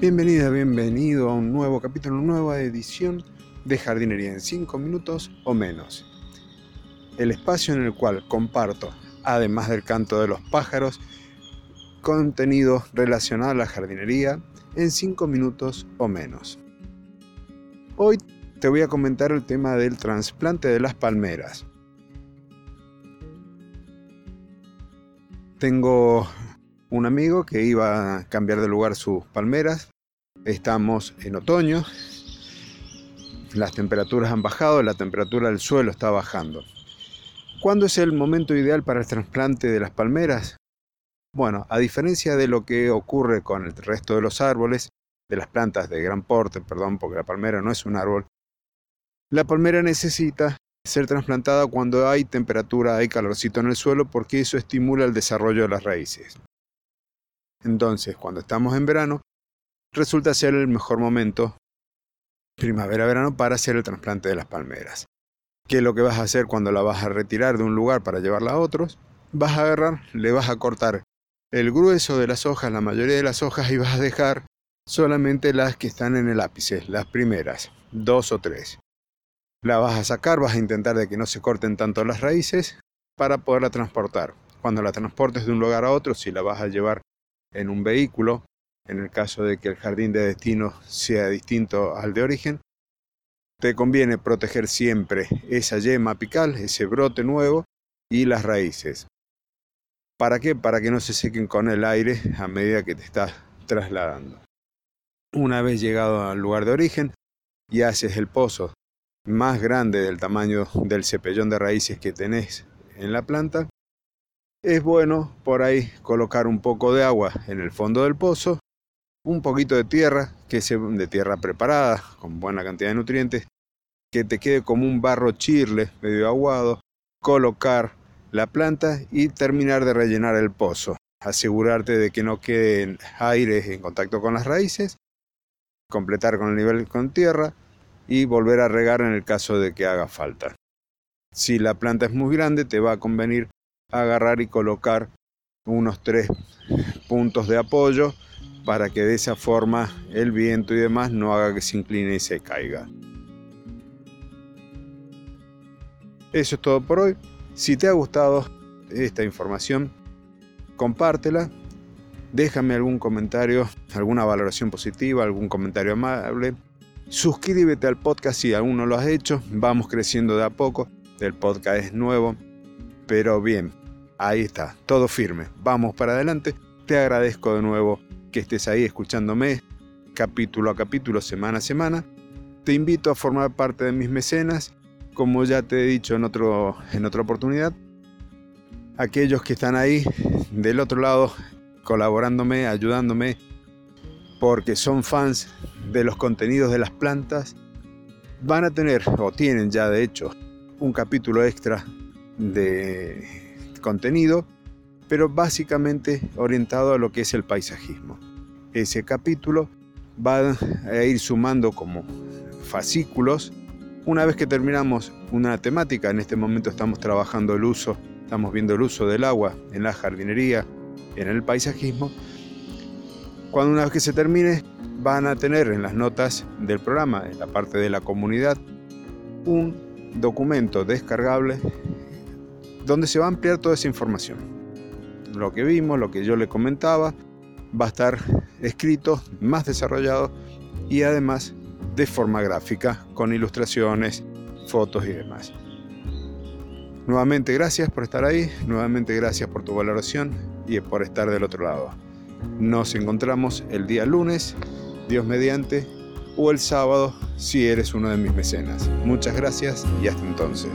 Bienvenida, bienvenido a un nuevo capítulo, una nueva edición de jardinería en 5 minutos o menos. El espacio en el cual comparto, además del canto de los pájaros, contenido relacionado a la jardinería en 5 minutos o menos. Hoy te voy a comentar el tema del trasplante de las palmeras. Tengo un amigo que iba a cambiar de lugar sus palmeras. Estamos en otoño. Las temperaturas han bajado, la temperatura del suelo está bajando. ¿Cuándo es el momento ideal para el trasplante de las palmeras? Bueno, a diferencia de lo que ocurre con el resto de los árboles, de las plantas de gran porte, perdón, porque la palmera no es un árbol, la palmera necesita ser trasplantada cuando hay temperatura, hay calorcito en el suelo, porque eso estimula el desarrollo de las raíces. Entonces, cuando estamos en verano, resulta ser el mejor momento, primavera-verano, para hacer el trasplante de las palmeras. ¿Qué es lo que vas a hacer cuando la vas a retirar de un lugar para llevarla a otros? Vas a agarrar, le vas a cortar el grueso de las hojas, la mayoría de las hojas, y vas a dejar solamente las que están en el ápice, las primeras, dos o tres. La vas a sacar, vas a intentar de que no se corten tanto las raíces para poderla transportar. Cuando la transportes de un lugar a otro, si la vas a llevar en un vehículo, en el caso de que el jardín de destino sea distinto al de origen, te conviene proteger siempre esa yema apical, ese brote nuevo y las raíces. ¿Para qué? Para que no se sequen con el aire a medida que te estás trasladando. Una vez llegado al lugar de origen y haces el pozo más grande del tamaño del cepellón de raíces que tenés en la planta, es bueno por ahí colocar un poco de agua en el fondo del pozo, un poquito de tierra, que sea de tierra preparada, con buena cantidad de nutrientes, que te quede como un barro chirle, medio aguado, colocar la planta y terminar de rellenar el pozo. Asegurarte de que no queden aires en contacto con las raíces, completar con el nivel con tierra y volver a regar en el caso de que haga falta. Si la planta es muy grande, te va a convenir agarrar y colocar unos tres puntos de apoyo para que de esa forma el viento y demás no haga que se incline y se caiga. Eso es todo por hoy. Si te ha gustado esta información, compártela, déjame algún comentario, alguna valoración positiva, algún comentario amable. Suscríbete al podcast si aún no lo has hecho. Vamos creciendo de a poco. El podcast es nuevo. Pero bien, ahí está, todo firme. Vamos para adelante. Te agradezco de nuevo que estés ahí escuchándome capítulo a capítulo, semana a semana. Te invito a formar parte de mis mecenas, como ya te he dicho en, otro, en otra oportunidad. Aquellos que están ahí del otro lado colaborándome, ayudándome, porque son fans de los contenidos de las plantas, van a tener, o tienen ya de hecho, un capítulo extra de contenido, pero básicamente orientado a lo que es el paisajismo. Ese capítulo va a ir sumando como fascículos. Una vez que terminamos una temática, en este momento estamos trabajando el uso, estamos viendo el uso del agua en la jardinería, en el paisajismo. Cuando una vez que se termine, van a tener en las notas del programa, en la parte de la comunidad, un documento descargable donde se va a ampliar toda esa información. Lo que vimos, lo que yo le comentaba, va a estar escrito, más desarrollado y además de forma gráfica, con ilustraciones, fotos y demás. Nuevamente gracias por estar ahí, nuevamente gracias por tu valoración y por estar del otro lado. Nos encontramos el día lunes, Dios mediante, o el sábado si eres uno de mis mecenas. Muchas gracias y hasta entonces.